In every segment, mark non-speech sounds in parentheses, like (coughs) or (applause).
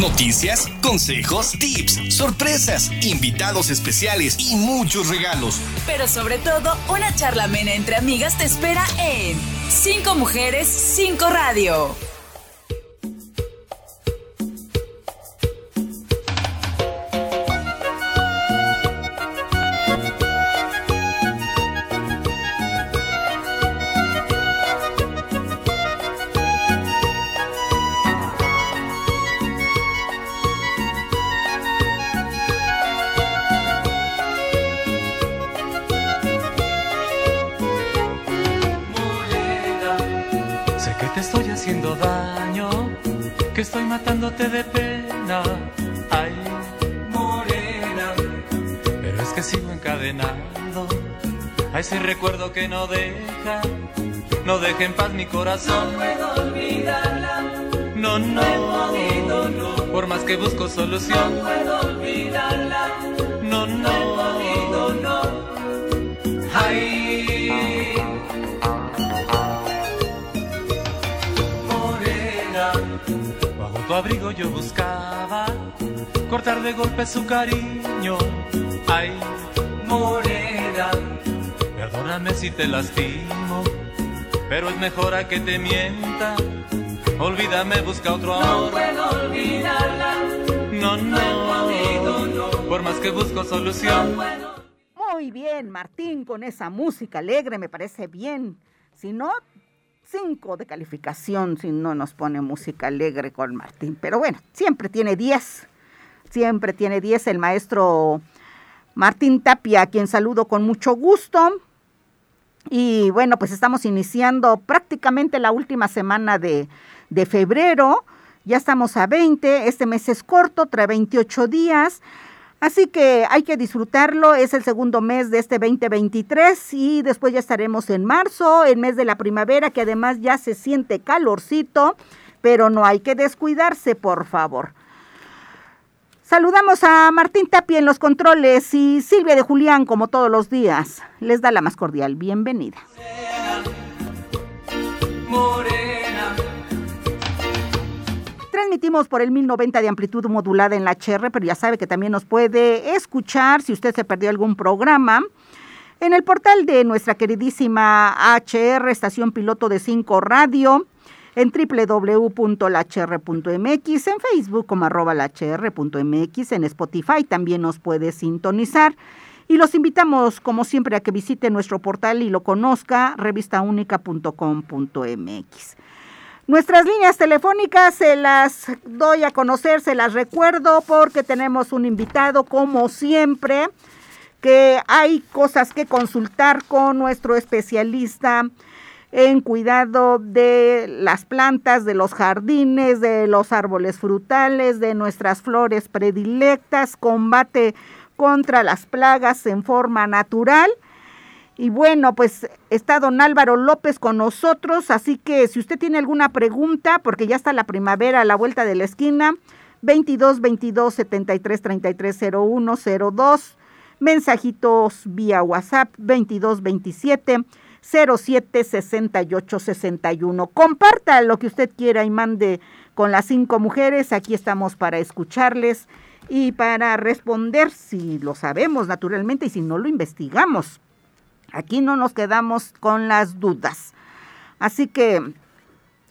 Noticias, consejos, tips, sorpresas, invitados especiales y muchos regalos. Pero sobre todo, una charla amena entre amigas te espera en Cinco Mujeres, Cinco Radio. Recuerdo que no deja, no deja en paz mi corazón. No puedo olvidarla. No, no, no, por más que busco solución. No puedo olvidarla. No, no, no, ay. tu abrigo yo buscaba cortar de golpe su cariño. Ay, morena, perdóname si te lastimo, pero es mejor a que te mienta. Olvídame, busca otro amor. No puedo olvidarla. No, no, no, por más que busco solución. Muy bien, Martín, con esa música alegre me parece bien. Si no, 5 de calificación si no nos pone música alegre con Martín. Pero bueno, siempre tiene 10. Siempre tiene 10 el maestro Martín Tapia, a quien saludo con mucho gusto. Y bueno, pues estamos iniciando prácticamente la última semana de, de febrero. Ya estamos a 20, este mes es corto, trae 28 días. Así que hay que disfrutarlo, es el segundo mes de este 2023 y después ya estaremos en marzo, el mes de la primavera, que además ya se siente calorcito, pero no hay que descuidarse, por favor. Saludamos a Martín Tapia en los controles y Silvia de Julián, como todos los días. Les da la más cordial bienvenida. Transmitimos por el 1090 de amplitud modulada en la HR, pero ya sabe que también nos puede escuchar si usted se perdió algún programa. En el portal de nuestra queridísima HR, estación piloto de 5 radio, en www.lhr.mx, en Facebook como arroba en Spotify también nos puede sintonizar. Y los invitamos, como siempre, a que visite nuestro portal y lo conozca, revistaunica.com.mx. Nuestras líneas telefónicas se las doy a conocer, se las recuerdo porque tenemos un invitado como siempre, que hay cosas que consultar con nuestro especialista en cuidado de las plantas, de los jardines, de los árboles frutales, de nuestras flores predilectas, combate contra las plagas en forma natural. Y bueno, pues está don Álvaro López con nosotros, así que si usted tiene alguna pregunta, porque ya está la primavera a la vuelta de la esquina, 22 22 73 33 01 02, mensajitos vía WhatsApp 22 27 07 68 61. Comparta lo que usted quiera y mande con las cinco mujeres, aquí estamos para escucharles y para responder si lo sabemos naturalmente y si no lo investigamos. Aquí no nos quedamos con las dudas. Así que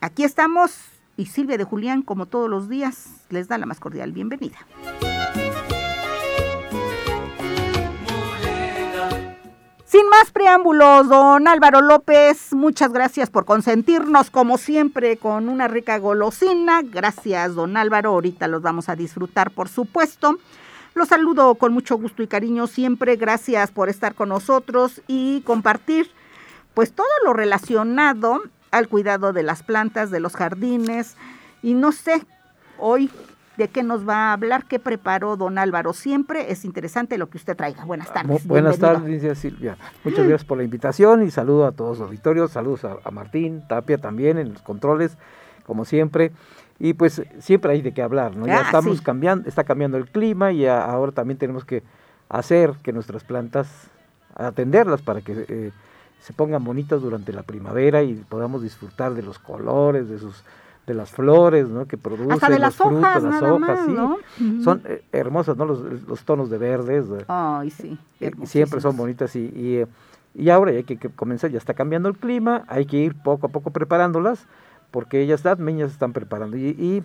aquí estamos y Silvia de Julián, como todos los días, les da la más cordial bienvenida. Sin más preámbulos, don Álvaro López, muchas gracias por consentirnos como siempre con una rica golosina. Gracias, don Álvaro. Ahorita los vamos a disfrutar, por supuesto. Los saludo con mucho gusto y cariño siempre. Gracias por estar con nosotros y compartir pues todo lo relacionado al cuidado de las plantas, de los jardines. Y no sé hoy de qué nos va a hablar, qué preparó don Álvaro. Siempre es interesante lo que usted traiga. Buenas tardes. Buenas tardes, Silvia. Muchas gracias por la invitación y saludo a todos los auditorios. Saludos a, a Martín Tapia también en los controles, como siempre y pues siempre hay de qué hablar, ¿no? Ya ah, estamos cambiando, está cambiando el clima y ahora también tenemos que hacer que nuestras plantas, atenderlas para que eh, se pongan bonitas durante la primavera y podamos disfrutar de los colores, de sus de las flores, ¿no? Que producen Hasta de las los frutos, hojas, las hojas, más, sí. ¿no? Son eh, hermosas, ¿no? Los, los tonos de verdes. Ay, sí. eh, siempre son bonitas y, y, eh, y ahora ya hay que, que comenzar, ya está cambiando el clima, hay que ir poco a poco preparándolas, porque ellas también ya se están preparando. Y, y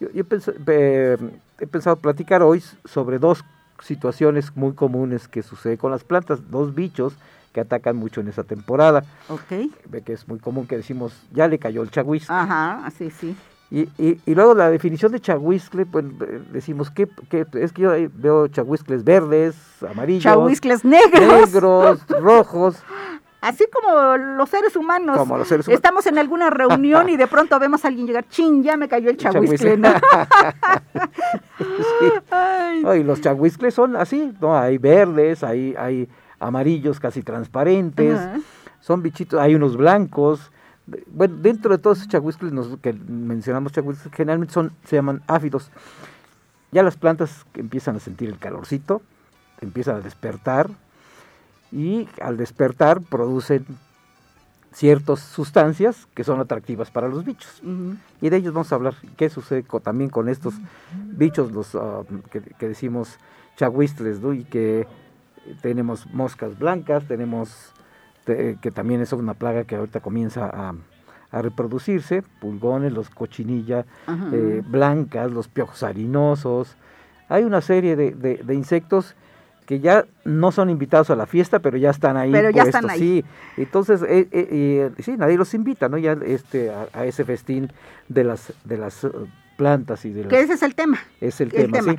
yo, yo eh, he pensado platicar hoy sobre dos situaciones muy comunes que sucede con las plantas, dos bichos que atacan mucho en esa temporada. Ok. Ve que es muy común que decimos, ya le cayó el chahuiscle. Ajá, sí, sí. Y, y, y luego la definición de chahuiscle, pues eh, decimos que, es que yo veo chahuiscles verdes, amarillos, Chahuiscles negros. negros, (laughs) rojos. Así como los seres humanos. Como los seres humanos. Estamos en alguna reunión y de pronto vemos a alguien llegar, chin, ya me cayó el chahuiscle. (laughs) (laughs) No, y los chahuiscles son así, ¿no? Hay verdes, hay, hay amarillos casi transparentes, son bichitos, hay unos blancos. Bueno, dentro de todos esos chahuiscles nos- que mencionamos chahuiscles, generalmente son, se llaman áfidos. Ya las plantas que empiezan a sentir el calorcito, empiezan a despertar y al despertar producen ciertas sustancias que son atractivas para los bichos. ujú. Y de ellos vamos a hablar. ¿Qué sucede co- también con estos bichos, los ah, que, que decimos chahuistles, ¿no? Y que tenemos moscas blancas, tenemos te- que también es una plaga que ahorita comienza a, a reproducirse, pulgones, los cochinilla Ajá. eh, blancas, los piojos harinosos. Hay una serie de, de- de insectos que ya no son invitados a la fiesta, pero ya están ahí. Pero ya puestos, están ahí. Sí, entonces, eh, eh, sí, nadie los invita, ¿no? Ya este, a, a ese festín de las, de las plantas y de las... Que ese es el tema. Es el, el tema, tema. sí.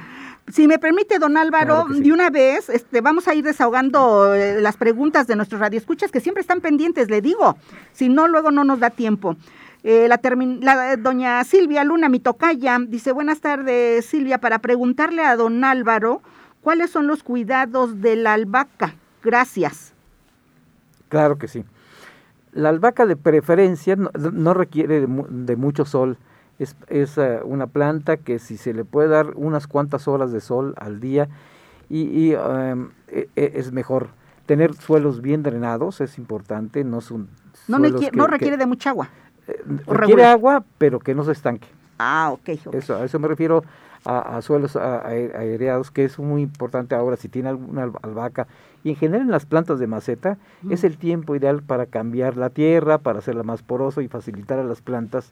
Si me permite, don Álvaro, Claro que sí. de una vez, este, vamos a ir desahogando eh, las preguntas de nuestros radioescuchas que siempre están pendientes, le digo. Si no, luego no nos da tiempo. Eh, la, la, eh, doña Silvia Luna, mi tocaya, dice, buenas tardes, Silvia, para preguntarle a don Álvaro cuáles son los cuidados de la albahaca. Gracias. Claro que sí. La albahaca de preferencia no, no requiere de mucho sol. Es, es, eh, una planta que si se le puede dar unas cuantas horas de sol al día y, y, e- es mejor. Tener suelos bien drenados es importante, no son No, suelos requiere, que- no que- requiere de mucha agua. eh, requiere regular. agua, pero que no se estanque. Ah, ok. ok. Eso, a eso me refiero a, a suelos a- ae- aereados, que es muy importante ahora si tiene alguna al- albahaca. Y en general en las plantas de maceta es el tiempo ideal para cambiar la tierra, para hacerla más porosa y facilitar a las plantas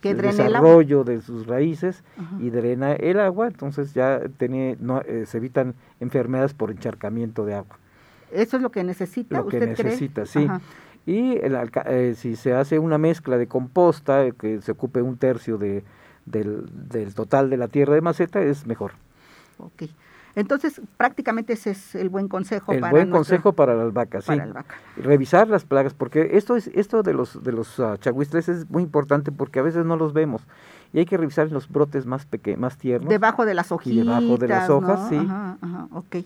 Que el desarrollo de sus raíces Ajá. y drena el agua, entonces ya tiene, no, eh, se evitan enfermedades por encharcamiento de agua. Eso es lo que necesita, Lo que necesita, sí. Ajá. Y el eh, si se hace una mezcla de composta, eh, que se ocupe un tercio de, del, del total de la tierra de maceta, es mejor. Ok. Entonces, prácticamente ese es el buen consejo El para buen consejo para la albahaca, sí. para la albahaca. Revisar las plagas, porque esto es esto de los de los ah, chahuistles es muy importante porque a veces no los vemos y hay que revisar los brotes más pequeños, más tiernos. Debajo de las hojitas. Y debajo de las hojas, ¿no? sí. Ajá, ajá, ok.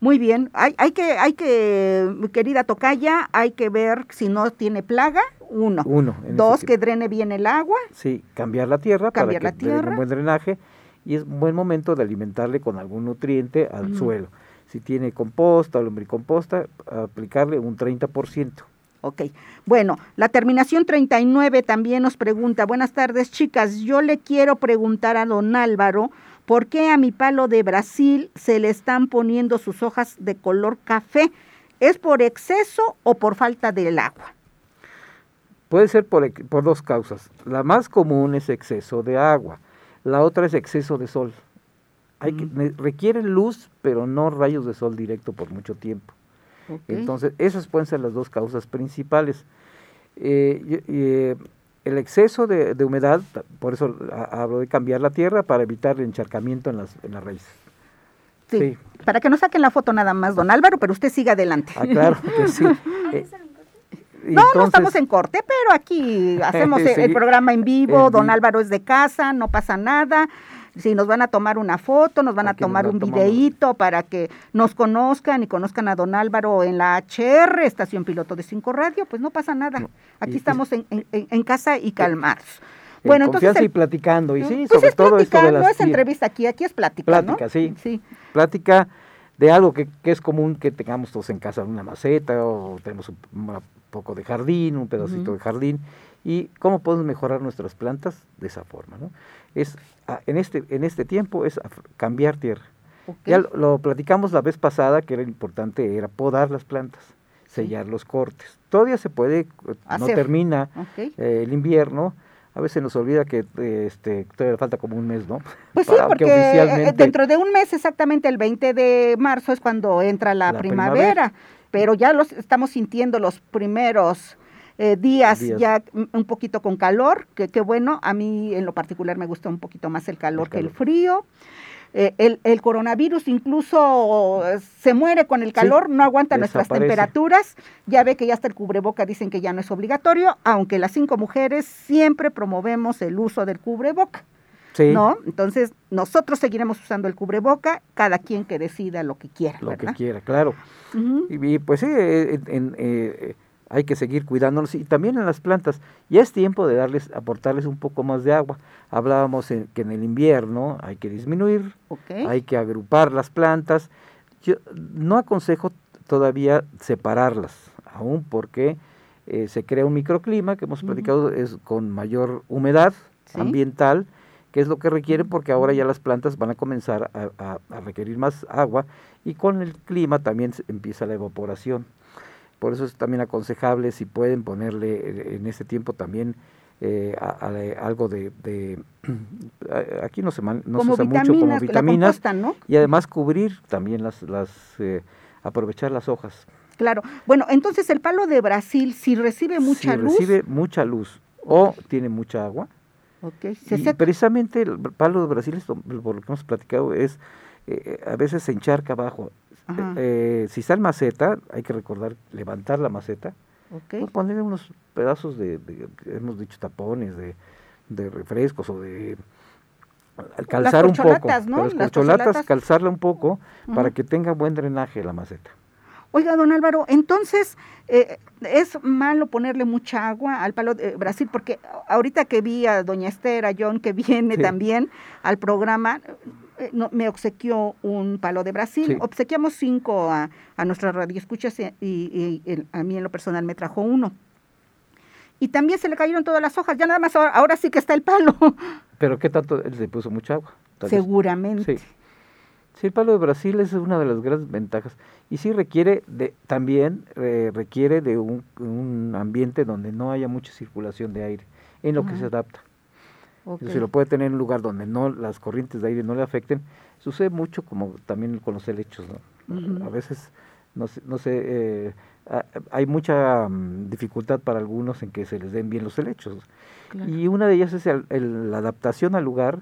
Muy bien. Hay, hay que, hay que, mi querida Tocaya, hay que ver si no tiene plaga, uno. Uno. Dos, que drene bien el agua. Sí, cambiar la tierra Cambiar para la que tierra. un buen drenaje y es un buen momento de alimentarle con algún nutriente al suelo. Si tiene composta o lombricomposta, aplicarle un 30%. Ok. Bueno, la terminación 39 también nos pregunta, buenas tardes chicas, yo le quiero preguntar a don Álvaro, ¿por qué a mi palo de Brasil se le están poniendo sus hojas de color café? ¿Es por exceso o por falta del agua? Puede ser por, por dos causas. La más común es exceso de agua. La otra es exceso de sol. Hay que, requiere luz, pero no rayos de sol directo por mucho tiempo. Entonces, esas pueden ser las dos causas principales. Eh, eh, el exceso de, de humedad, por eso ha- hablo de cambiar la tierra para evitar el encharcamiento en las, en las raíces. Sí. sí. Para que no saquen la foto nada más, don Álvaro, pero usted siga adelante. Ah, claro que sí. (laughs) Eh, No, no estamos en corte, pero aquí (laughs) hacemos el, el programa en vivo, don. Álvaro es de casa, no pasa nada. Si nos van a tomar una foto, nos van a tomar un tomamos. videíto para que nos conozcan y conozcan a don Álvaro en la HR, estación piloto de Cinco Radio, pues no pasa nada. Aquí y- estamos en, en- en casa y calmados. en Bueno, entonces... confianza y el- platicando. Y sí, pues sobre es todo esto de las no es entrevista aquí, aquí es plática, ¿no? Plática, sí. Sí. plática de algo que, que es común que tengamos todos en casa, una maceta o tenemos un, un poco de jardín, un pedacito Ujú. de jardín ¿Y cómo podemos mejorar nuestras plantas? De esa forma, ¿no? Es, en, este, en este tiempo es cambiar tierra. Ya lo, platicamos la vez pasada que era importante, era podar las plantas, sellar los cortes. Todavía se puede, no termina eh, el invierno, a veces nos olvida que este, todavía falta como un mes, ¿no? (laughs) Pues sí, porque eh, dentro de un mes, exactamente el 20 de marzo, es cuando entra la, primavera, pero ya los estamos sintiendo los primeros eh, días, ya un poquito con calor, que, qué bueno, a mí en lo particular me gusta un poquito más el calor, que el frío. Eh, el, coronavirus incluso se muere con el calor, no aguanta nuestras temperaturas. Ya ve que ya hasta el cubreboca dicen que ya no es obligatorio, aunque las cinco mujeres siempre promovemos el uso del cubreboca. ¿No? Entonces, nosotros seguiremos usando el cubreboca, cada quien que decida lo que quiera. Lo que quiera, claro. y, pues sí, en, eh, hay que seguir cuidándolos y también en las plantas. Ya es tiempo de darles, aportarles un poco más de agua. Hablábamos que en el invierno hay que disminuir, hay que agrupar las plantas. Yo no aconsejo todavía separarlas, aún porque eh, se crea un microclima que hemos platicado es con mayor humedad ambiental, que es lo que requieren porque ahora ya las plantas van a comenzar a requerir más agua y con el clima también empieza la evaporación. Por eso es también aconsejable si pueden ponerle eh, en este tiempo también eh, algo de, (clears throat) aquí no se, no se usa mucho como vitaminas y además cubrir también las, las eh, aprovechar las hojas. Claro. Bueno, entonces el palo de Brasil si recibe mucha luz. recibe mucha luz o tiene mucha agua. Okay. y precisamente el palo de Brasil, por lo que hemos platicado, es a veces se encharca abajo. Eh, si está en maceta, hay que recordar levantar la maceta, okay. Ponerle unos pedazos de, hemos dicho, tapones, de, de refrescos o de calzar un poco. ¿no? Las, corcholatas, calzarla un poco para que tenga buen drenaje la maceta. Oiga, don Álvaro, entonces, eh, ¿es malo ponerle mucha agua al palo de Brasil? Porque ahorita que vi a doña Esther, a John, que viene también al programa, eh, me obsequió un palo de Brasil. Obsequiamos cinco a, a nuestras radioescuchas y, y, a mí en lo personal me trajo uno. Y también se le cayeron todas las hojas, ya nada más ahora, sí que está el palo. Pero ¿qué tanto? Él le puso mucha agua. Seguramente. Sí. Sí. el palo de Brasil es una de las grandes ventajas. Y sí requiere de, también eh, requiere de un, un, ambiente donde no haya mucha circulación de aire, en lo que se adapta. Se lo puede tener en un lugar donde no las corrientes de aire no le afecten. Sucede mucho como también con los helechos, ¿no? A veces, no sé, no sé eh, hay mucha mm, dificultad para algunos en que se les den bien los helechos. Y una de ellas es la adaptación al lugar.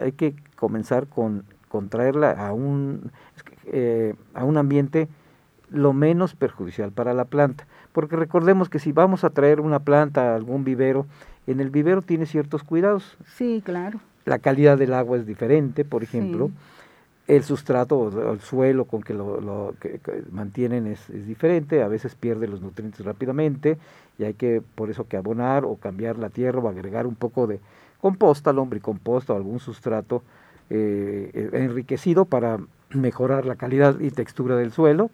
Hay que comenzar con, con traerla a un, eh, a un ambiente lo menos perjudicial para la planta. Porque recordemos que si vamos a traer una planta a algún vivero, en el vivero tiene ciertos cuidados. Sí, claro. La calidad del agua es diferente, por ejemplo. El sustrato o el suelo con que lo, que, mantienen es, diferente, a veces pierde los nutrientes rápidamente y hay que por eso que abonar o cambiar la tierra o agregar un poco de composta, lombricomposta o algún sustrato eh, eh, enriquecido para mejorar la calidad y textura del suelo.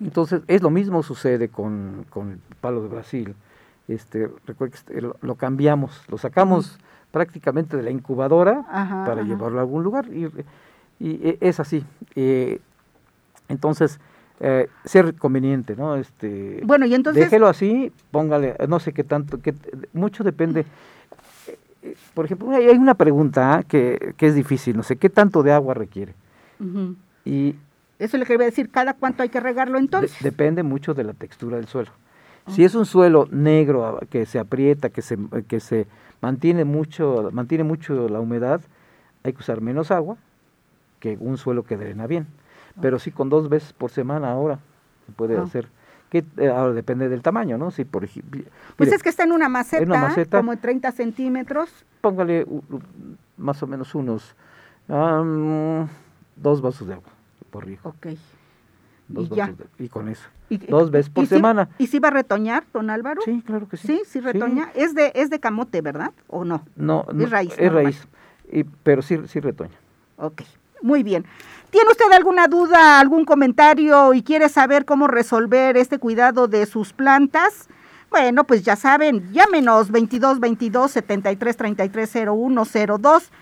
Entonces, es lo mismo sucede con, con el palo de Brasil este, este, lo, cambiamos, lo sacamos prácticamente de la incubadora para llevarlo a algún lugar y, e, es así. Eh, entonces, eh, ser conveniente, ¿no? Este, bueno, y entonces... Déjelo así, póngale, no sé qué tanto, que mucho depende. Por ejemplo, hay una pregunta que, que, es difícil, no sé, ¿qué tanto de agua requiere? Y eso le quería decir, ¿cada cuánto hay que regarlo entonces? depende mucho de la textura del suelo. Si es un suelo negro que se aprieta, que se, que se mantiene mucho, mantiene mucho la humedad, hay que usar menos agua que un suelo que drena bien. Pero sí con dos veces por semana ahora se puede hacer. Que eh, ahora depende del tamaño, ¿no? Si por pues es que está en una maceta, en una maceta como 30 centímetros. Póngale más o menos unos dos vasos de agua por rico. Ok y, con eso. dos veces por semana. ¿Y si va a retoñar, don Álvaro? Sí, claro que sí. Sí, sí retoña. Es, de, es de camote, ¿verdad? ¿O no? No, es raíz. Es raíz, y, pero sí, sí retoña. Ok, muy bien. ¿Tiene usted alguna duda, algún comentario y quiere saber cómo resolver este cuidado de sus plantas? Bueno, pues ya saben, llámenos 22 22 73 33 01 02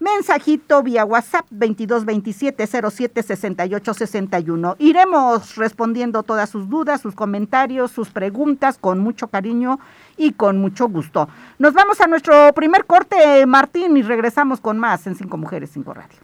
Mensajito vía WhatsApp 2227-07-6861. Iremos respondiendo todas sus dudas, sus comentarios, sus preguntas con mucho cariño y con mucho gusto. Nos vamos a nuestro primer corte, Martín, y regresamos con más en Cinco Mujeres, Cinco Radio.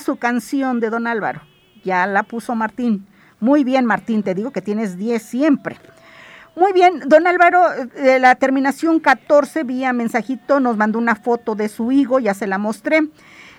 Su canción de Don Álvaro. Ya la puso Martín. Muy bien, Martín, te digo que tienes 10 siempre. Muy bien, don Álvaro, de la terminación 14 vía mensajito nos mandó una foto de su higo, ya se la mostré.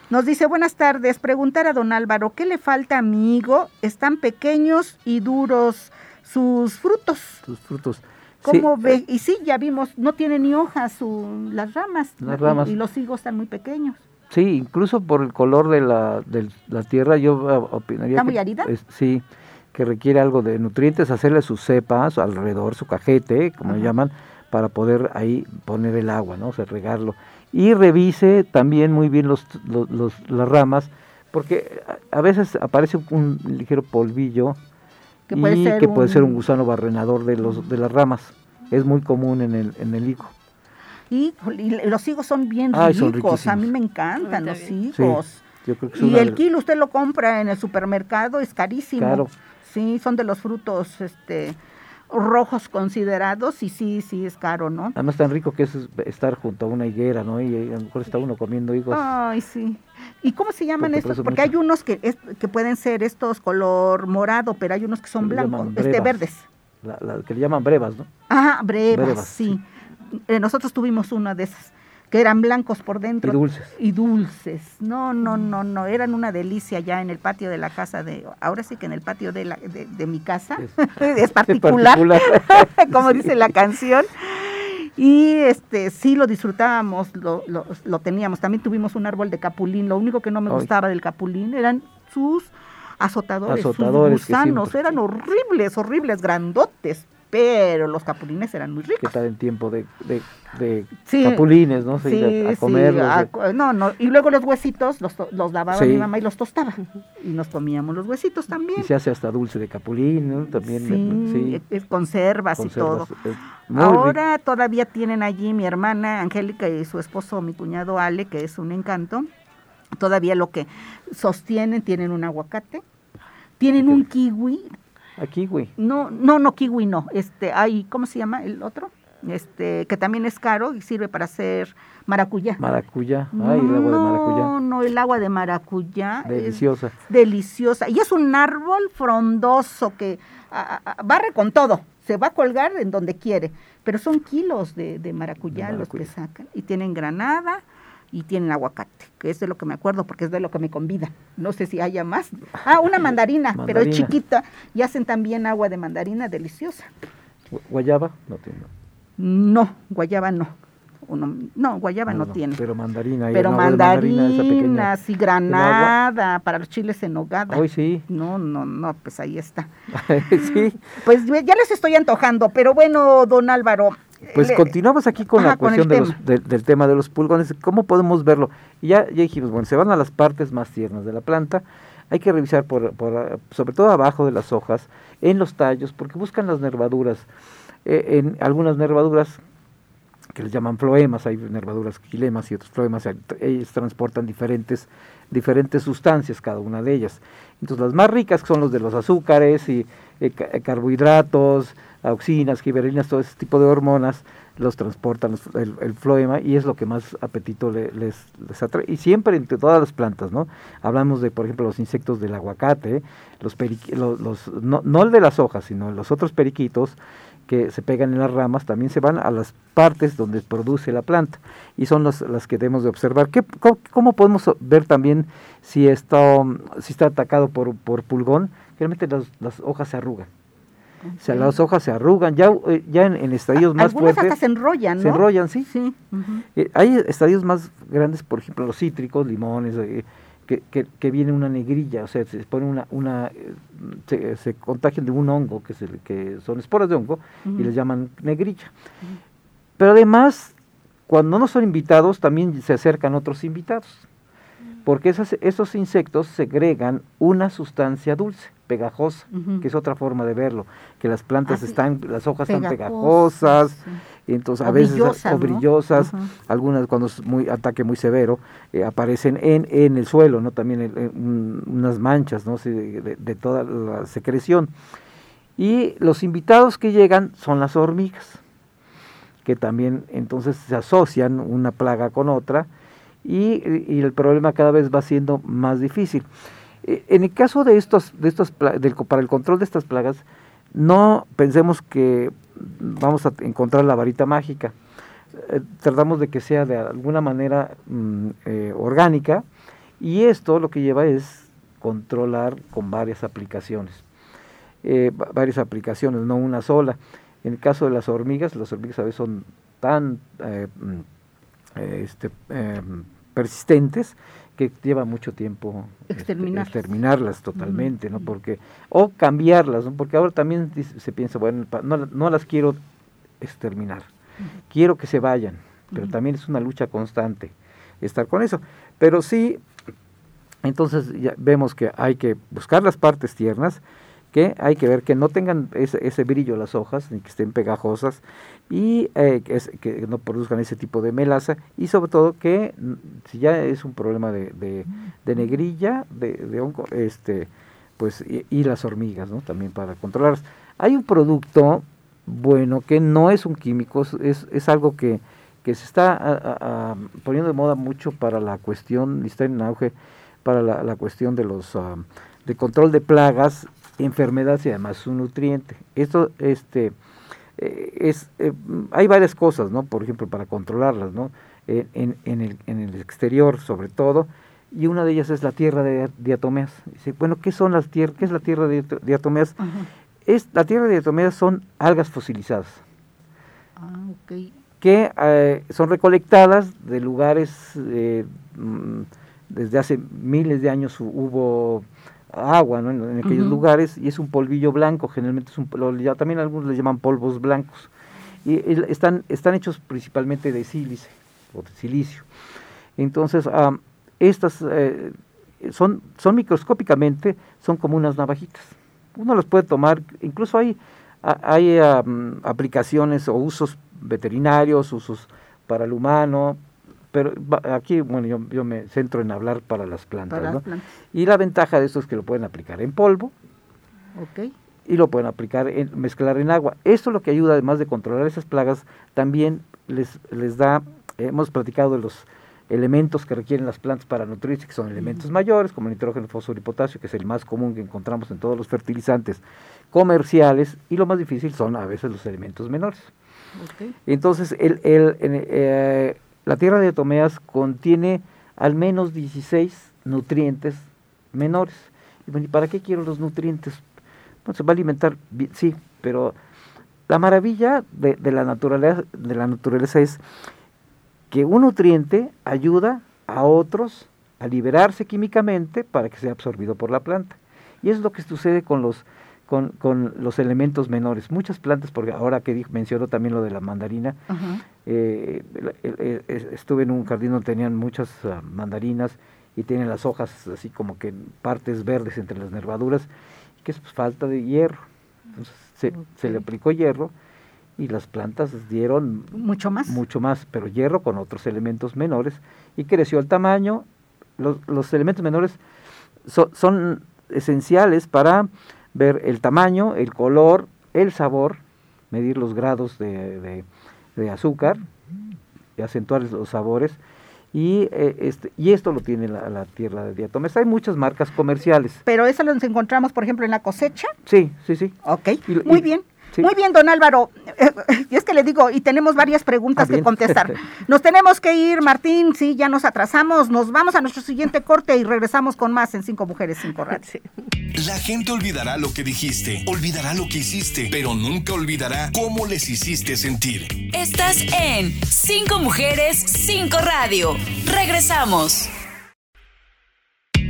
Nos dice, buenas tardes, preguntar a don Álvaro, ¿qué le falta a mi higo? Están pequeños y duros sus frutos. Sus frutos. ¿Cómo ve? Y sí, ya vimos, no tiene ni hojas su, las ramas. Las ramas. y los higos están muy pequeños. Sí, incluso por el color de la, de la tierra, yo ah, opinaría. ¿Está muy árida? sí, que requiere algo de nutrientes, hacerle sus cepas alrededor, su cajete, como llaman, para poder ahí poner el agua, ¿no? O sea, regarlo. Y revise también muy bien los, los, las ramas, porque a veces aparece un ligero polvillo que puede y ser que puede ser un gusano barrenador de, los, de las ramas. Es muy común en el, en el higo. Y, los higos son bien ricos, a mí me encantan los higos. y el kilo usted lo compra en el supermercado, es carísimo. Sí, son de los frutos este rojos considerados y sí, sí es caro, ¿no? Además tan rico que es estar junto a una higuera, ¿no? Y a lo mejor está uno comiendo higos. Ay, sí. ¿Y cómo se llaman estos? Porque hay unos que, que pueden ser estos color morado, pero hay unos que son blancos, este verdes. La, que le llaman brevas, ¿no? Ah, brevas, sí. Nosotros tuvimos una de esas, que eran blancos por dentro. Y dulces. Y dulces. No, no, no, no, eran una delicia ya en el patio de la casa de, ahora sí que en el patio de, la, de, mi casa, (laughs) (laughs) es, particular, (laughs) como dice la canción. Y este sí lo disfrutábamos, lo, lo, teníamos. También tuvimos un árbol de capulín. Lo único que no me gustaba del capulín eran sus azotadores, azotadores sus gusanos. Eran horribles, horribles, grandotes, pero los capulines eran muy ricos. Que está en tiempo de, de, capulines, ¿no? Sí, a, comerlos. no, no, y luego los huesitos los, los lavaba mi mamá y los tostaba. Y nos comíamos los huesitos también. Y se hace hasta dulce de capulín, ¿no? También. Sí, Es, conservas, y todo. Ahora todavía tienen allí mi hermana Angélica y su esposo, mi cuñado Ale, que es un encanto. Todavía lo que sostienen, tienen un aguacate, tienen un kiwi, ¿A kiwi? No, no, no, kiwi no. Este, hay, ¿cómo se llama el otro? Este, que también es caro y sirve para hacer maracuyá. Maracuyá, ay, el agua de maracuyá. No, no, el agua de maracuyá. Deliciosa. deliciosa. Y es un árbol frondoso que barre con todo. Se va a colgar en donde quiere. Pero son kilos de, maracuyá, los que sacan. Y tienen granada, y tienen aguacate, que es de lo que me acuerdo porque es de lo que me convidan. No sé si haya más. Ah, una (laughs) mandarina, pero es chiquita y hacen también agua de mandarina deliciosa. ¿Guayaba? No tiene. No, guayaba no. no, guayaba no, tiene. Pero mandarina. Pero mandarina, sí, granada, para los chiles en nogada. Hoy sí. No, no, no, pues ahí está. (laughs) sí. Pues ya les estoy antojando, pero bueno, don Álvaro, pues continuamos aquí con la cuestión del tema de los pulgones, ¿cómo podemos verlo? Y ya, ya dijimos, bueno, se van a las partes más tiernas de la planta, hay que revisar por, por sobre todo abajo de las hojas, en los tallos, porque buscan las nervaduras, eh, en algunas nervaduras que les llaman floemas, hay nervaduras quilemas y otros floemas, ellos transportan diferentes, diferentes sustancias, cada una de ellas. Entonces las más ricas son los de los azúcares y eh, carbohidratos, auxinas, giberinas, todo ese tipo de hormonas los transportan el, floema y es lo que más apetito les, atrae. Y siempre entre todas las plantas, ¿no? Hablamos de, por ejemplo, los insectos del aguacate, los, los, no, el de las hojas, sino los otros periquitos, que se pegan en las ramas también se van a las partes donde produce la planta y son las, las que debemos de observar. ¿Qué, cómo, podemos ver también si está, si está atacado por, por pulgón? Las, las hojas se arrugan. O sea, las hojas se arrugan, ya, eh, ya en, estadios más fuertes. hasta se enrollan, ¿no? Se enrollan, sí. sí. Eh, hay estadios más grandes, por ejemplo, los cítricos, limones, eh, que, que, viene una negrilla, o sea, se pone una, una se, contagian de un hongo, que, es que son esporas de hongo, y les llaman negrilla. Pero además, cuando no son invitados, también se acercan otros invitados, porque esas, esos insectos segregan una sustancia dulce pegajosa, que es otra forma de verlo, que las plantas ah, están, las hojas están pegajosas, entonces a veces o brillosas, algunas cuando es muy ataque muy severo eh, aparecen en, en el suelo, no también unas manchas, no de, de, toda la secreción. Y los invitados que llegan son las hormigas, que también entonces se asocian una plaga con otra y, y el problema cada vez va siendo más difícil. Eh, en el caso de estos, de estos para el control de estas plagas, no pensemos que vamos a encontrar la varita mágica. Eh, tratamos de que sea de alguna manera mm, eh, orgánica y esto lo que lleva es controlar con varias aplicaciones. varias aplicaciones, no una sola. En el caso de las hormigas, las hormigas a veces son tan mm, este, persistentes que lleva mucho tiempo este, exterminarlas, totalmente, ¿no? Porque o cambiarlas, ¿no? Porque ahora también se piensa, bueno, no, las quiero exterminar, quiero que se vayan, pero también es una lucha constante estar con eso. Pero sí, entonces ya vemos que hay que buscar las partes tiernas, que hay que ver que no tengan ese, ese brillo las hojas, ni que estén pegajosas, y eh, que, no produzcan ese tipo de melaza, y sobre todo que mm, si ya es un problema de, de, negrilla, de, de, hongo, este, pues, y, las hormigas, ¿no? También para controlarlas. Hay un producto bueno que no es un químico, es, es algo que, que se está poniendo de moda mucho para la cuestión, está en auge, para la, la cuestión de los... Ah, de control de plagas enfermedades y además su nutriente. Esto, este, eh, es, eh, hay varias cosas, ¿no? Por ejemplo, para controlarlas, ¿no? en, en, el, en el exterior, sobre todo, y una de ellas es la tierra de diatomeas. Dice, bueno, ¿qué son las tierras? ¿Qué es la tierra de diatomeas? Es, la tierra de diatomeas son algas fosilizadas. Ah, que eh, son recolectadas de lugares, mm, desde hace miles de años hubo agua ¿no? en, aquellos lugares y es un polvillo blanco, generalmente es un, ya, también algunos le llaman polvos blancos. Y, están, están hechos principalmente de sílice o de silicio. Entonces, estas eh, son, son microscópicamente, son como unas navajitas. Uno las puede tomar, incluso hay, hay aplicaciones o usos veterinarios, usos para el humano, pero aquí, bueno, yo, yo, me centro en hablar para las plantas, ¿no? Y la ventaja de esto es que lo pueden aplicar en polvo. Y lo pueden aplicar, en, mezclar en agua. Esto lo que ayuda, además de controlar esas plagas, también les, les da, hemos platicado de los elementos que requieren las plantas para nutrirse, que son elementos mayores, como nitrógeno, fósforo y potasio, que es el más común que encontramos en todos los fertilizantes comerciales, y lo más difícil son a veces los elementos menores. Entonces, el, el, eh, la tierra de Tomeas contiene al menos 16 nutrientes menores. ¿Y para qué quiero los nutrientes? Bueno, se va a alimentar, sí, pero la maravilla de, la naturaleza, de la naturaleza es que un nutriente ayuda a otros a liberarse químicamente para que sea absorbido por la planta. Y es lo que sucede con los con, con los elementos menores. Muchas plantas, porque ahora que dijo, mencionó también lo de la mandarina, eh, estuve en un jardín donde tenían muchas ah, mandarinas y tienen las hojas así como que partes verdes entre las nervaduras, que es pues, falta de hierro. Entonces se, se, le aplicó hierro y las plantas dieron mucho más. Mucho más, pero hierro con otros elementos menores y creció el tamaño. Los, los elementos menores son esenciales para ver el tamaño, el color, el sabor, medir los grados de, de, azúcar y acentuar los sabores. Y, eh, este, y esto lo tiene la, tierra de diatomes. Hay muchas marcas comerciales. ¿Pero eso los encontramos, por ejemplo, en la cosecha? Sí, sí, sí. Ok, muy bien. Muy bien, don Álvaro. (laughs) Y es que le digo, y tenemos varias preguntas ah, que contestar. (laughs) Nos tenemos que ir, Martín, sí, ya nos atrasamos. Nos vamos a nuestro siguiente corte y regresamos con más en Cinco Mujeres, Cinco Radio. La gente olvidará lo que dijiste, olvidará lo que hiciste, pero nunca olvidará cómo les hiciste sentir. Estás en Cinco Mujeres, Cinco Radio. Regresamos.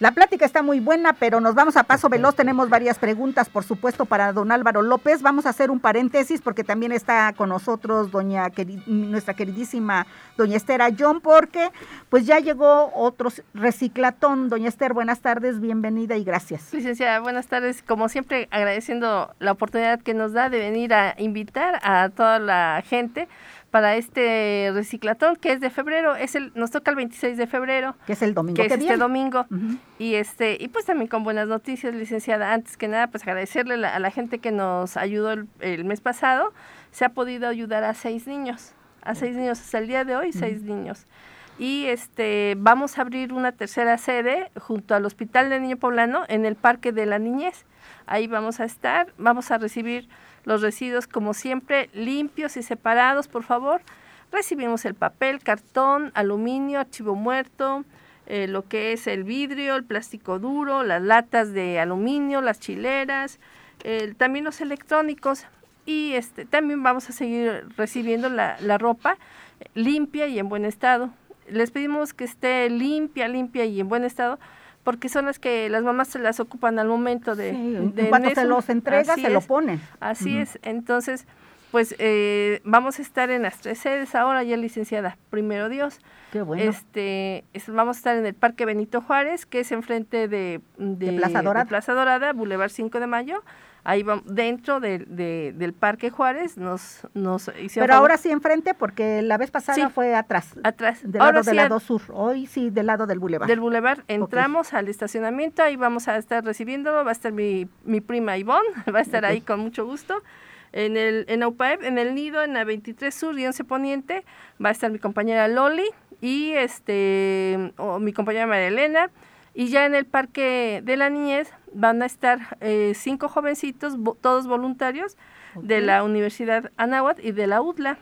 La plática está muy buena, pero nos vamos a paso veloz. Tenemos varias preguntas, por supuesto, para don Álvaro López. Vamos a hacer un paréntesis porque también está con nosotros doña nuestra queridísima doña Esther Ayón, porque pues ya llegó otro reciclatón. Doña Esther, buenas tardes, bienvenida y gracias. Licenciada, buenas tardes. Como siempre, agradeciendo la oportunidad que nos da de venir a invitar a toda la gente para este reciclatón que es de febrero, es el nos toca el 26 de febrero, que es el domingo que, es este domingo. Y este y pues también con buenas noticias, licenciada, antes que nada pues agradecerle a la gente que nos ayudó el, mes pasado, se ha podido ayudar a seis niños, a seis niños hasta el día de hoy, seis niños. Y este vamos a abrir una tercera sede junto al Hospital de Niño Poblano en el Parque de la Niñez. Ahí vamos a estar, vamos a recibir los residuos, como siempre, limpios y separados, por favor. Recibimos el papel, cartón, aluminio, archivo muerto, eh, lo que es el vidrio, el plástico duro, las latas de aluminio, las chileras, también los electrónicos y este también vamos a seguir recibiendo la, la ropa limpia y en buen estado. Les pedimos que esté limpia, limpia y en buen estado porque son las que las mamás se las ocupan al momento de... Sí, cuando se los entrega, se lo ponen. Así es, entonces, pues eh, vamos a estar en las tres sedes ahora ya licenciada, primero Dios. Qué bueno. Este, vamos a estar en el Parque Benito Juárez, que es enfrente de, de, Plaza Dorada, de Plaza Dorada Boulevard 5 de Mayo ahí vamos, dentro de, del Parque Juárez nos, nos hicieron... Pero ahora sí enfrente, porque la vez pasada fue atrás. Atrás. Del lado del lado sur. Hoy sí, del lado del bulevar. Del bulevar. Entramos al estacionamiento, ahí vamos a estar recibiéndolo, va a estar mi, mi prima Ivonne, (laughs) va a estar ahí con mucho gusto. En el en UPAEP, en el nido, en la 23 Sur y 11 Poniente, va a estar mi compañera Loli y este mi compañera María Elena. Y ya en el Parque de la Niñez van a estar eh, cinco jovencitos, todos voluntarios, de la Universidad Anáhuac y de la UDLA.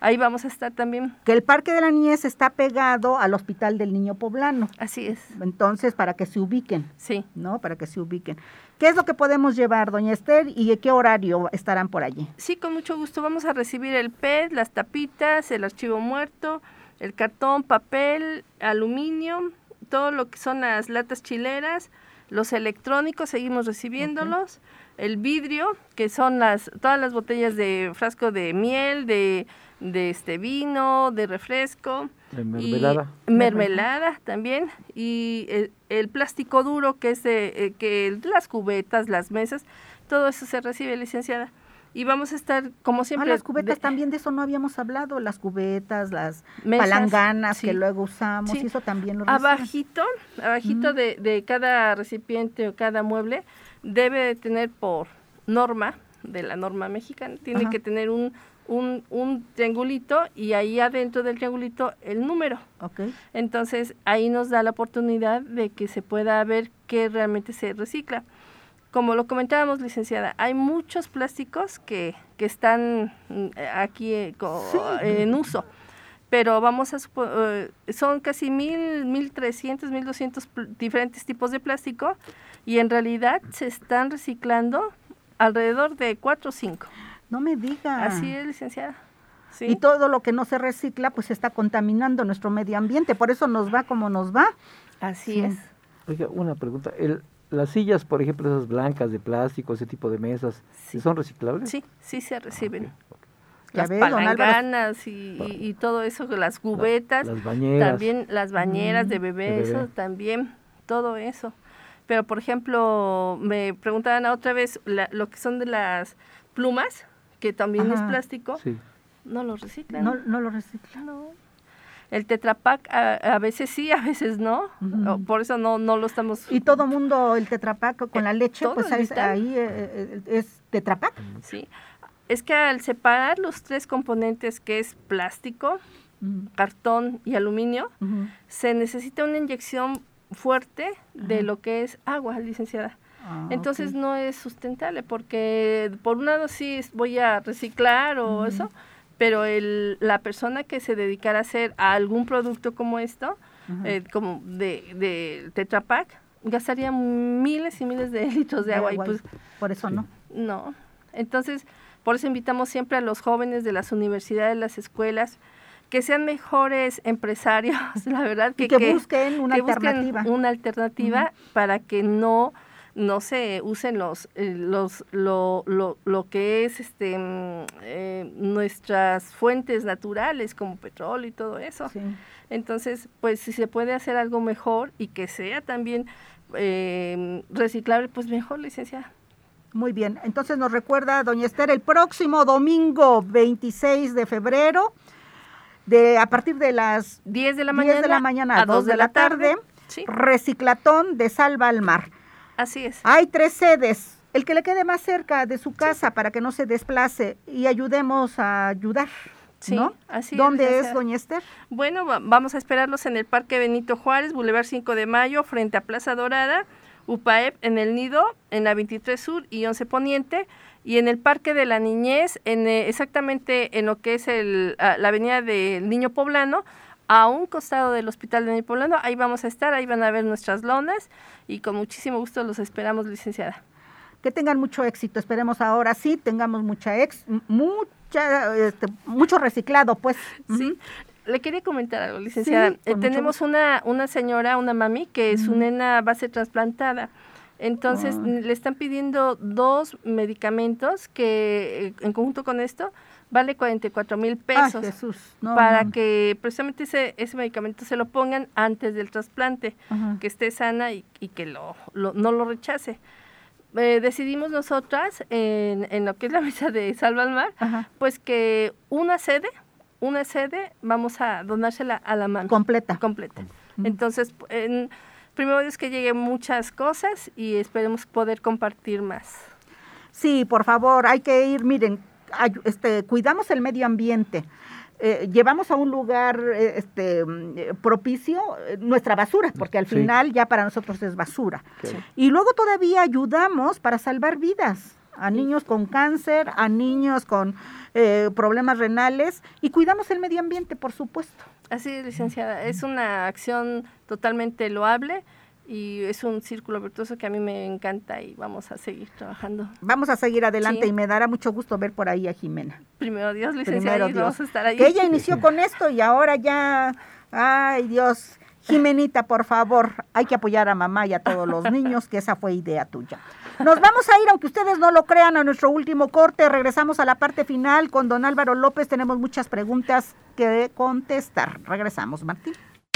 Ahí vamos a estar también. Que el Parque de la Niñez está pegado al Hospital del Niño Poblano. Así es. Entonces, para que se ubiquen. Sí. ¿No? Para que se ubiquen. ¿Qué es lo que podemos llevar, doña Esther, y qué horario estarán por allí? Sí, con mucho gusto. Vamos a recibir el PET, las tapitas, el archivo muerto, el cartón, papel, aluminio, todo lo que son las latas chileras, los electrónicos seguimos recibiéndolos, el vidrio, que son las todas las botellas de frasco de miel, de, de este vino, de refresco, de mermelada, mermelada también. Y el, plástico duro que es de, eh, que las cubetas, las mesas, todo eso se recibe licenciada y vamos a estar como ah, siempre. las cubetas también de eso no habíamos hablado, las cubetas, las palanganas que luego usamos, eso también lo Abajito, abajito de, de cada recipiente o cada mueble debe tener por norma, de la norma mexicana, tiene que tener un, un, un, triangulito y ahí adentro del triangulito el número. Okay. Entonces ahí nos da la oportunidad de que se pueda ver qué realmente se recicla como lo comentábamos, licenciada, hay muchos plásticos que, que están mm, aquí eh, en uso, pero vamos a eh, son casi mil, mil trescientos, mil doscientos diferentes tipos de plástico y en realidad se están reciclando alrededor de cuatro o cinco. No me diga. Así es, licenciada. Y todo lo que no se recicla, pues está contaminando nuestro medio ambiente, por eso nos va como nos va. Así es. Oiga, una pregunta. El, las sillas, por ejemplo, esas blancas de plástico, ese tipo de mesas, ¿son reciclables? Sí, sí se reciben. Las palanganas y, y, todo eso, las cubetas, las bañeras. también las bañeras de, bebé, eso también, todo eso. Pero, por ejemplo, me preguntaban otra vez lo que son de las plumas, que también es plástico, no lo reciclan. No, no lo reciclan. No. El Tetrapac a, veces sí, a veces no. Por eso no, no lo estamos... Y todo mundo, el Tetrapac con la leche, pues ahí eh, es Tetrapac. Sí. Es que al separar los tres componentes que es plástico, cartón y aluminio, se necesita una inyección fuerte de lo que es agua, licenciada. Ah, Entonces no es sustentable porque por un lado sí voy a reciclar o eso, pero el, la persona que se dedicara a hacer algún producto como esto, eh, como de, de Tetra Pak, gastaría miles y miles de (laughs) litros de, agua, y pues por eso no. No. Entonces, por eso invitamos siempre a los jóvenes de las universidades, las escuelas, que sean mejores empresarios, (laughs) la verdad, que, que, busquen una alternativa. una alternativa para que no no se usen los, eh, los lo, lo, lo, que es este mm, eh, nuestras fuentes naturales como petróleo y todo eso. Entonces, pues si se puede hacer algo mejor y que sea también eh, reciclable, pues mejor, licenciada. Muy bien, entonces nos recuerda, doña Esther, el próximo domingo 26 de febrero, de a partir de las 10 de la mañana, de la mañana a 2 de la tarde, reciclatón de Salva al Mar. Así es. Hay tres sedes. El que le quede más cerca de su casa para que no se desplace y ayudemos a ayudar. Sí, así ¿Dónde es, doña Esther? Bueno, vamos a esperarlos en el Parque Benito Juárez, Boulevard 5 de Mayo, frente a Plaza Dorada, UPAEP en el Nido, en la 23 Sur y 11 Poniente, y en el Parque de la Niñez, en, eh, exactamente en lo que es el, la avenida del Niño Poblano, a un costado del Hospital de Niño Poblano, ahí vamos a estar, ahí van a ver nuestras lonas, y con muchísimo gusto los esperamos, licenciada. Que tengan mucho éxito, esperemos ahora sí, tengamos mucha ex, mucha, este, mucho reciclado, pues. Sí. Le quería comentar algo, licenciada. Eh, tenemos una, una señora, una mami, que su nena va a ser trasplantada. Entonces, ah. le están pidiendo dos medicamentos que, eh, en conjunto con esto, vale 44 mil pesos para que precisamente ese, ese medicamento se lo pongan antes del trasplante, que esté sana y, que lo, no lo rechace. Eh, decidimos nosotras en, en, lo que es la (laughs) mesa de Salva al Mar, pues que una sede, una sede vamos a donársela a la mano. Completa. Completa. Entonces, en, primero es que lleguen muchas cosas y esperemos poder compartir más. Sí, por favor, hay que ir, miren, este, cuidamos el medio ambiente. Eh, llevamos a un lugar eh, este, mm, propicio eh, nuestra basura, porque al final ya para nosotros es basura. Y luego todavía ayudamos para salvar vidas a niños con cáncer, a niños con problemas renales y cuidamos el medio ambiente, por supuesto. Así es, licenciada. Es una acción totalmente loable y es un círculo virtuoso que a mí me encanta y vamos a seguir trabajando. Vamos a seguir adelante y me dará mucho gusto ver por ahí a Jimena. Primero Dios, licenciada, Primero vamos a estar ahí. Que ella inició (laughs) con esto y ahora ya, ay Dios, Jimenita, por favor, hay que apoyar a mamá y a todos los niños, que esa fue idea tuya. Nos vamos a ir, aunque ustedes no lo crean, a nuestro último corte. Regresamos a la parte final con don Álvaro López. Tenemos muchas preguntas que contestar. Regresamos, Martín.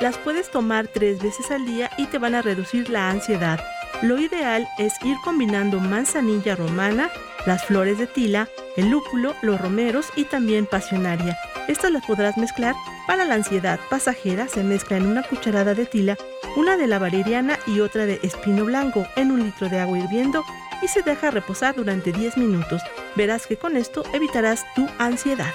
Las puedes tomar tres veces al día y te van a reducir la ansiedad. Lo ideal es ir combinando manzanilla romana, las flores de tila, el lúpulo, los romeros y también pasionaria. Estas las podrás mezclar. Para la ansiedad pasajera se mezcla en una cucharada de tila, una de la valeriana y otra de espino blanco en un litro de agua hirviendo y se deja reposar durante 10 minutos. Verás que con esto evitarás tu ansiedad.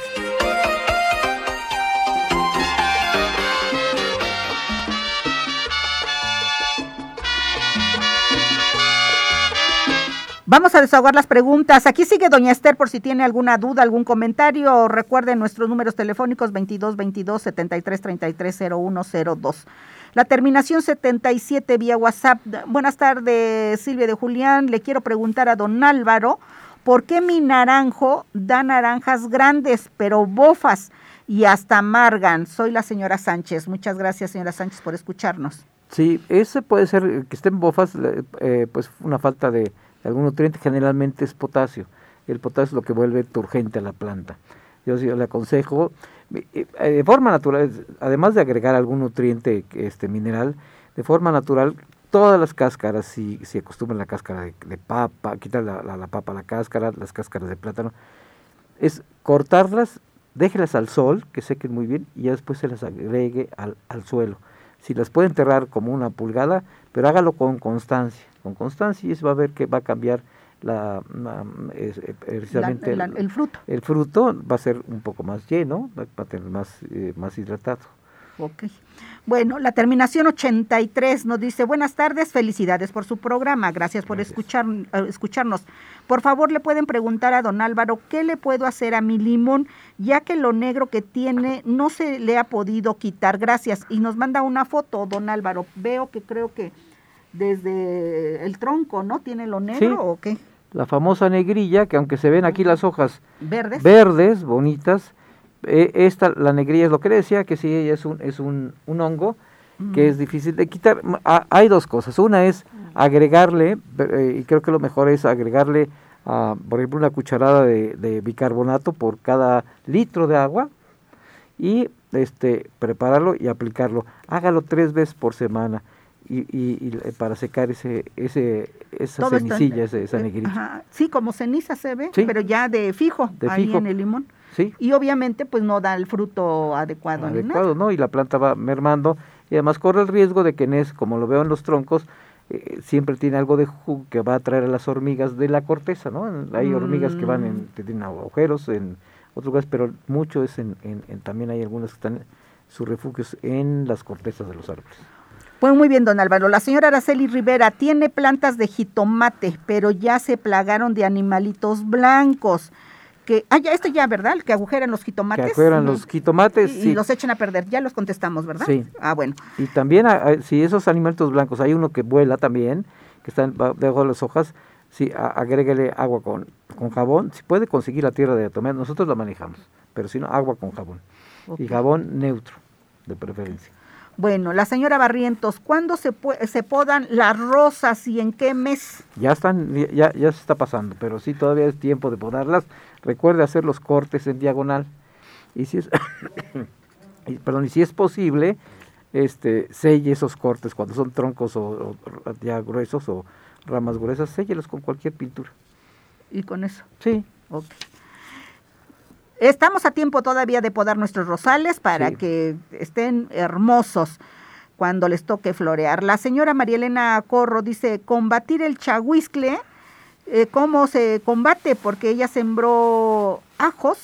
Vamos a desahogar las preguntas. Aquí sigue doña Esther por si tiene alguna duda, algún comentario. Recuerden nuestros números telefónicos 22 22 73 33 0102. La terminación 77 vía WhatsApp. Buenas tardes, Silvia de Julián. Le quiero preguntar a don Álvaro, ¿por qué mi naranjo da naranjas grandes pero bofas? y hasta amargan. Soy la señora Sánchez. Muchas gracias, señora Sánchez, por escucharnos. Sí, ese puede ser que estén bofas, eh, pues una falta de, algún nutriente, generalmente es potasio. El potasio es lo que vuelve turgente a la planta. Yo, le aconsejo, eh, de forma natural, además de agregar algún nutriente este mineral, de forma natural, todas las cáscaras, si, si acostumbran la cáscara de, papa, quitar la, la, papa, la cáscara, las cáscaras de plátano, es cortarlas, déjelas al sol, que sequen muy bien, y ya después se las agregue al, al suelo. Si las puede enterrar como una pulgada, pero hágalo con constancia, con constancia y eso va a ver que va a cambiar la, eh, precisamente el, fruto. El fruto va a ser un poco más lleno, va a tener más, eh, más hidratado. Ok. Bueno, la terminación 83 nos dice, buenas tardes, felicidades por su programa, gracias por Escuchar, eh, escucharnos. Por favor, le pueden preguntar a don Álvaro, ¿qué le puedo hacer a mi limón, ya que lo negro que tiene no se le ha podido quitar? Gracias. Y nos manda una foto, don Álvaro. Veo que creo que desde el tronco, ¿no? ¿Tiene lo negro o qué? La famosa negrilla, que aunque se ven aquí las hojas verdes, verdes bonitas, eh, esta, la negrilla es lo que decía, que sí, es un, es un, un hongo que es difícil de quitar. hay dos cosas. Una es agregarle, eh, y creo que lo mejor es agregarle, por ejemplo, una cucharada de, bicarbonato por cada litro de agua y este prepararlo y aplicarlo. Hágalo tres veces por semana. Y, y, para secar ese, ese esa cenicilla, esa eh, negrilla. Sí, como ceniza se ve, pero ya de fijo, ahí en el limón. Y obviamente pues no da el fruto adecuado. Adecuado, ¿no? Y la planta va mermando y además corre el riesgo de que en es, como lo veo en los troncos, eh, siempre tiene algo de jugo que va a atraer a las hormigas de la corteza, ¿no? Hay hormigas que van en, que tienen agujeros en otros lugares, pero mucho es en, en, también hay algunas que están sus refugios en las cortezas de los árboles. Pues muy bien, don Álvaro. La señora Araceli Rivera tiene plantas de jitomate, pero ya se plagaron de animalitos blancos que, ah, ya, esto ya, ¿verdad? Que agujeran los jitomates. Que agujeran los jitomates, y, sí. Y los echen a perder, ya los contestamos, ¿verdad? Sí. Ah, bueno. Y también, ah, ah, si esos animalitos blancos, hay uno que vuela también, que está debajo de las hojas, sí, agréguele agua con, con jabón. Si puede conseguir la tierra de tomar, nosotros la manejamos, pero si no, agua con jabón. Y jabón neutro, de preferencia. Bueno, la señora Barrientos, ¿cuándo se, se podan las rosas y en qué mes? Ya están, ya, ya se está pasando, pero sí todavía es tiempo de podarlas. Recuerde hacer los cortes en diagonal. Y si es, (coughs) perdón, y si es posible, este, selle esos cortes cuando son troncos o, ya gruesos o ramas gruesas, séllelos con cualquier pintura. ¿Y con eso? Sí. Ok. Estamos a tiempo todavía de podar nuestros rosales para que estén hermosos cuando les toque florear. La señora María Elena Corro dice, combatir el chahuiscle, eh, ¿cómo se combate? Porque ella sembró ajos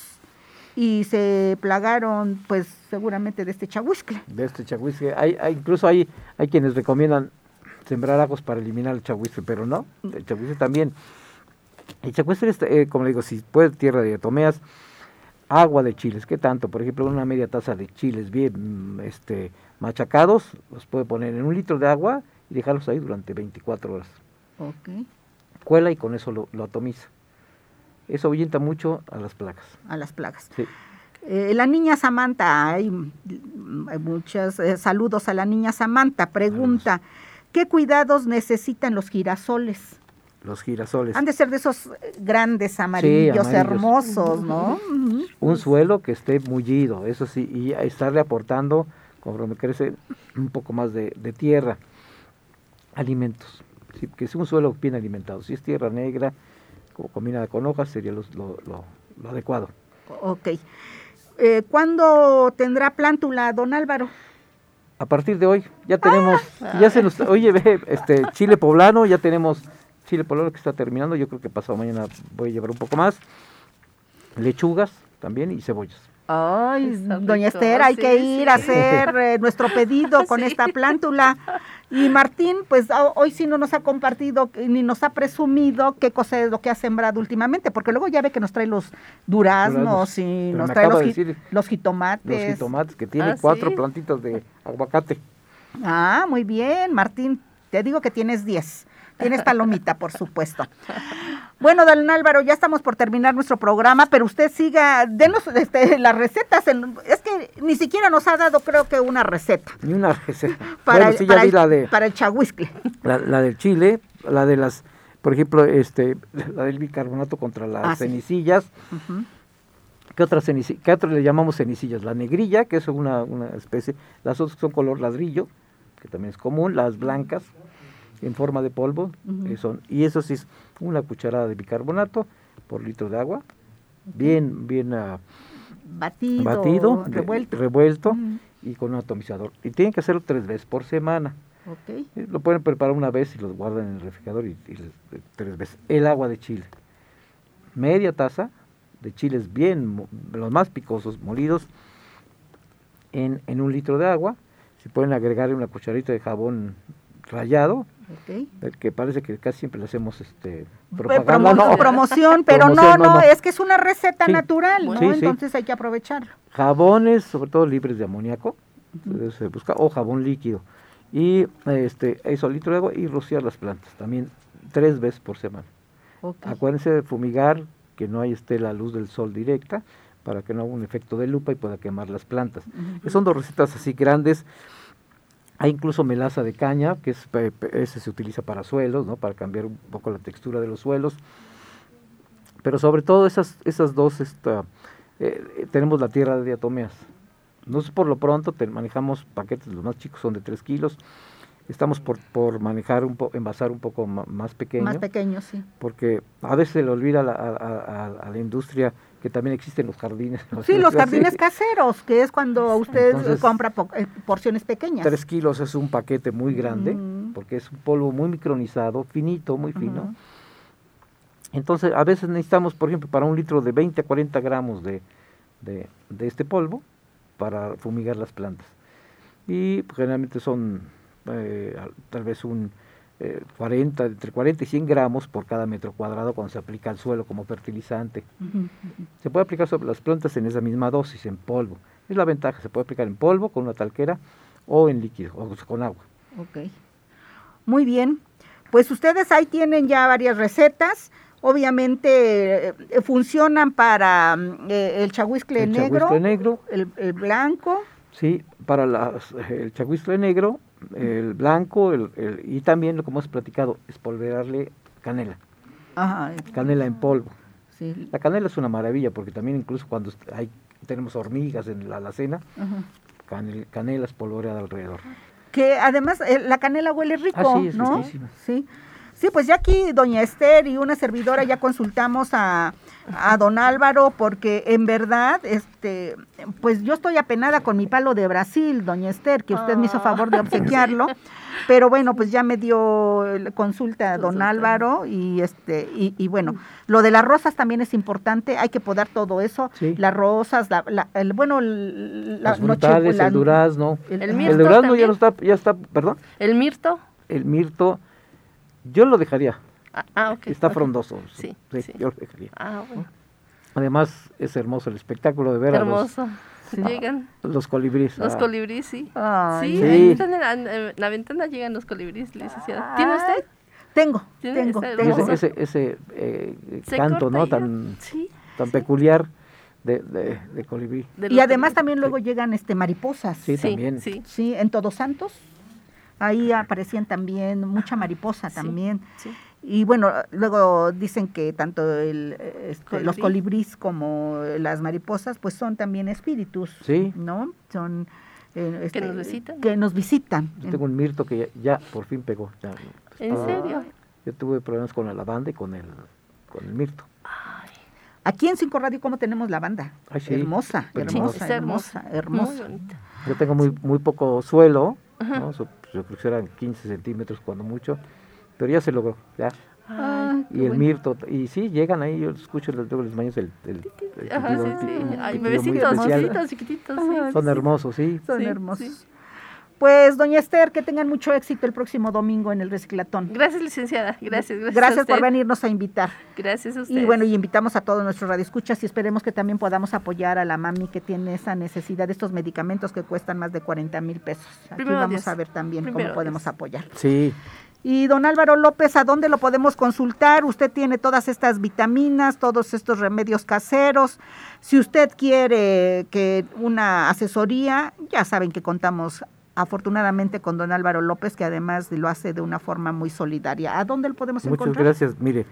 y se plagaron, pues seguramente de este chahuiscle. De este chahuiscle. Hay, incluso hay, hay quienes recomiendan sembrar ajos para eliminar el chahuiscle, pero no, el chahuiscle también. El chahuiscle, eh, como le digo, si puede tierra de tomeas, agua de chiles, ¿qué tanto? Por ejemplo, una media taza de chiles bien mm, este, machacados, los puede poner en un litro de agua y dejarlos ahí durante 24 horas. Ok. Cuela y con eso lo, atomiza. Eso ahuyenta mucho a las plagas. A las plagas. Sí. Eh, la niña Samantha, hay, muchos eh, saludos a la niña Samantha, pregunta, ¿qué cuidados necesitan los girasoles? Los girasoles. Han de ser de esos eh, grandes amarillos, hermosos, ¿no? Un suelo que esté mullido, eso sí, y estarle aportando, conforme crece, un poco más de, tierra, alimentos. que es un suelo bien alimentado. Si es tierra negra, como combinada con hojas, sería lo, lo, adecuado. Ok. Eh, ¿Cuándo tendrá plántula, don Álvaro? A partir de hoy, ya tenemos, ah. ya se nos, oye, ve, este, chile poblano, ya tenemos chile pololo que está terminando, yo creo que pasado mañana voy a llevar un poco más, lechugas también y cebollas. Ay, doña Esther, hay que ir a hacer eh, (laughs) nuestro pedido con esta plántula. Y Martín, pues hoy sí no nos ha compartido ni nos ha presumido qué cosa es lo que ha sembrado últimamente, porque luego ya ve que nos trae los duraznos y nos trae los, jitomates. Los jitomates, que tiene ah, cuatro plantitas de aguacate. Ah, muy bien, Martín. Te digo que tienes diez. Tienes palomita, por supuesto. Bueno, don Álvaro, ya estamos por terminar nuestro programa, pero usted siga, denos este, las recetas. es que ni siquiera nos ha dado, creo que, una receta. Ni una receta. (laughs) Para, el, para, la de, para el chahuiscle. La, del chile, la de las, por ejemplo, este, la del bicarbonato contra las ah, cenicillas. ¿Qué otra ¿Qué otra le llamamos cenicillas? La negrilla, que es una, una especie, las otras son color ladrillo, que también es común, las blancas, en forma de polvo, son, y eso sí es una cucharada de bicarbonato por litro de agua, bien, bien uh, batido, batido revuelto, y con un atomizador. Y tienen que hacerlo tres veces por semana. Okay. Eh, lo pueden preparar una vez y lo guardan en el refrigerador y, tres veces. El agua de chile. Media taza de chiles bien, los más picosos, molidos, en, en un litro de agua. Se pueden agregar una cucharita de jabón rayado, que parece que casi siempre le hacemos este propaganda, promoción, (laughs) pero no, no, es que es una receta natural, ¿no? Entonces hay que aprovecharlo. Jabones, sobre todo libres de amoníaco, se busca, o jabón líquido. Y este, eso litro de agua y rociar las plantas, también tres veces por semana. Acuérdense de fumigar, que no hay esté la luz del sol directa, para que no haga un efecto de lupa y pueda quemar las plantas. Son dos recetas así grandes. Hay incluso melaza de caña, que es, ese se utiliza para suelos, ¿no? para cambiar un poco la textura de los suelos. Pero sobre todo esas, esas dos, esta, eh, tenemos la tierra de diatomeas. Nosotros por lo pronto manejamos paquetes, los más chicos son de 3 kilos. Estamos por, por manejar, un po, envasar un poco más pequeño. Más pequeño, sí. Porque a veces se le olvida a la industria que también existen los jardines. (laughs) Sí, los jardines caseros, que es cuando usted compra eh, porciones pequeñas. Tres kilos es un paquete muy grande, porque es un polvo muy micronizado, finito, muy fino. Entonces, a veces necesitamos, por ejemplo, para un litro de 20 a 40 gramos de, de, este polvo para fumigar las plantas. Y pues, generalmente son eh, tal vez un 40, eh, entre 40 y 100 gramos por cada metro cuadrado cuando se aplica al suelo como fertilizante. Se puede aplicar sobre las plantas en esa misma dosis, en polvo. Es la ventaja, se puede aplicar en polvo, con una talquera o en líquido, o con agua. Ok. Muy bien. Pues ustedes ahí tienen ya varias recetas. Obviamente eh, funcionan para eh, el chahuiscle negro, negro. El, el, blanco. Sí, para las, el chahuiscle negro el blanco el, y también, lo que hemos platicado, espolverarle canela. canela en polvo. La canela es una maravilla porque también incluso cuando hay, tenemos hormigas en la alacena, canela, espolvoreada alrededor. Que además eh, la canela huele rico, ah, ¿no? Sí. Sí, pues ya aquí doña Esther y una servidora ya consultamos a, a don Álvaro porque en verdad, este, pues yo estoy apenada con mi palo de Brasil, doña Esther, que usted me hizo favor de obsequiarlo. Pero bueno, pues ya me dio consulta a don Álvaro y este y, bueno, lo de las rosas también es importante, hay que podar todo eso, las rosas, la, el bueno, las frutales, el durazno, el, mirto el durazno ya no está, ya está, perdón. El mirto. El mirto, yo lo dejaría. Ah, ah Está frondoso. Sí, sí, Yo lo dejaría. Ah, bueno. Además, es hermoso el espectáculo de ver hermoso. a los, (laughs) llegan. Los colibríes. Los ah. colibríes, sí. sí, Ahí están en la, ventana llegan los colibríes, licenciada. ¿Tiene usted? Tengo, tengo. tengo. Ese, ese, eh, canto, ¿no? Tan, tan peculiar de, de, de colibrí. y además también luego llegan este mariposas. Sí, también. Sí. sí, en Todos Santos. Ahí aparecían también mucha mariposa también. Y bueno, luego dicen que tanto el, este, los colibrís como las mariposas, pues son también espíritus, sí. ¿no? Son eh, este, que nos visitan. Que nos visitan. Yo tengo un mirto que ya, por fin pegó. Ya, ¿En serio? Yo tuve problemas con la lavanda y con el, con el mirto. Aquí en Cinco Radio, ¿cómo tenemos lavanda? hermosa, hermosa, hermosa, hermosa, Yo tengo muy, muy poco suelo, ¿no? yo creo que eran 15 centímetros cuando mucho, pero ya se logró, ya. Ah, y el mirto, y sí, llegan ahí, yo escucho los, los maños el, el, Ajá, sí, sí. Ay, bebecitos, chiquititos, chiquititos, sí. Son hermosos, sí. Son hermosos. Pues, doña Esther, que tengan mucho éxito el próximo domingo en el reciclatón. Gracias, licenciada. Gracias, gracias. Gracias por venirnos a invitar. Gracias a usted. Y bueno, y invitamos a todos nuestros radioescuchas y esperemos que también podamos apoyar a la mami que tiene esa necesidad de estos medicamentos que cuestan más de 40 mil pesos. Aquí vamos a ver también cómo podemos apoyar. Sí. Y don Álvaro López, ¿a dónde lo podemos consultar? Usted tiene todas estas vitaminas, todos estos remedios caseros. Si usted quiere que una asesoría, ya saben que contamos afortunadamente con don Álvaro López, que además lo hace de una forma muy solidaria. ¿A dónde lo podemos encontrar? Muchas gracias. Mire,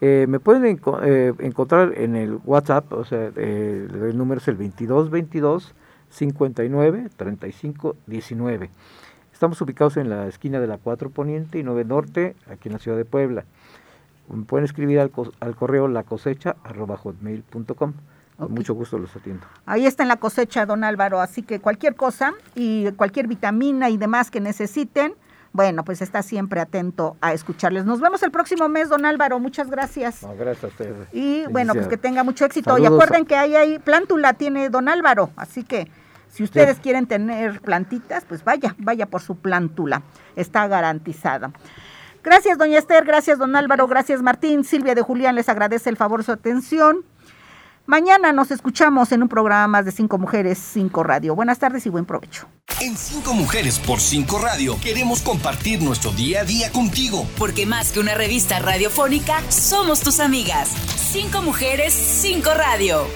eh, me pueden eh, encontrar en el WhatsApp, o sea, eh, el número es el 2222 59 35 19. Estamos ubicados en la esquina de la 4 Poniente y 9 Norte, aquí en la ciudad de Puebla. pueden escribir al, al correo lacosecha.com. Con mucho gusto los atiendo. Ahí está en la cosecha, don Álvaro, así que cualquier cosa y cualquier vitamina y demás que necesiten, bueno, pues está siempre atento a escucharles. Nos vemos el próximo mes, don Álvaro. Muchas gracias. gracias a ustedes. Y bueno, pues que tenga mucho éxito. y acuerden que ahí hay plántula, tiene don Álvaro. Así que si ustedes quieren tener plantitas, pues vaya, vaya por su plántula. Está garantizada. Gracias, doña Esther. Gracias, don Álvaro. Gracias, Martín. Silvia de Julián les agradece el favor de su atención. Mañana nos escuchamos en un programa más de Cinco Mujeres, Cinco Radio. Buenas tardes y buen provecho. En Cinco Mujeres por Cinco Radio queremos compartir nuestro día a día contigo. Porque más que una revista radiofónica, somos tus amigas. Cinco Mujeres, Cinco Radio.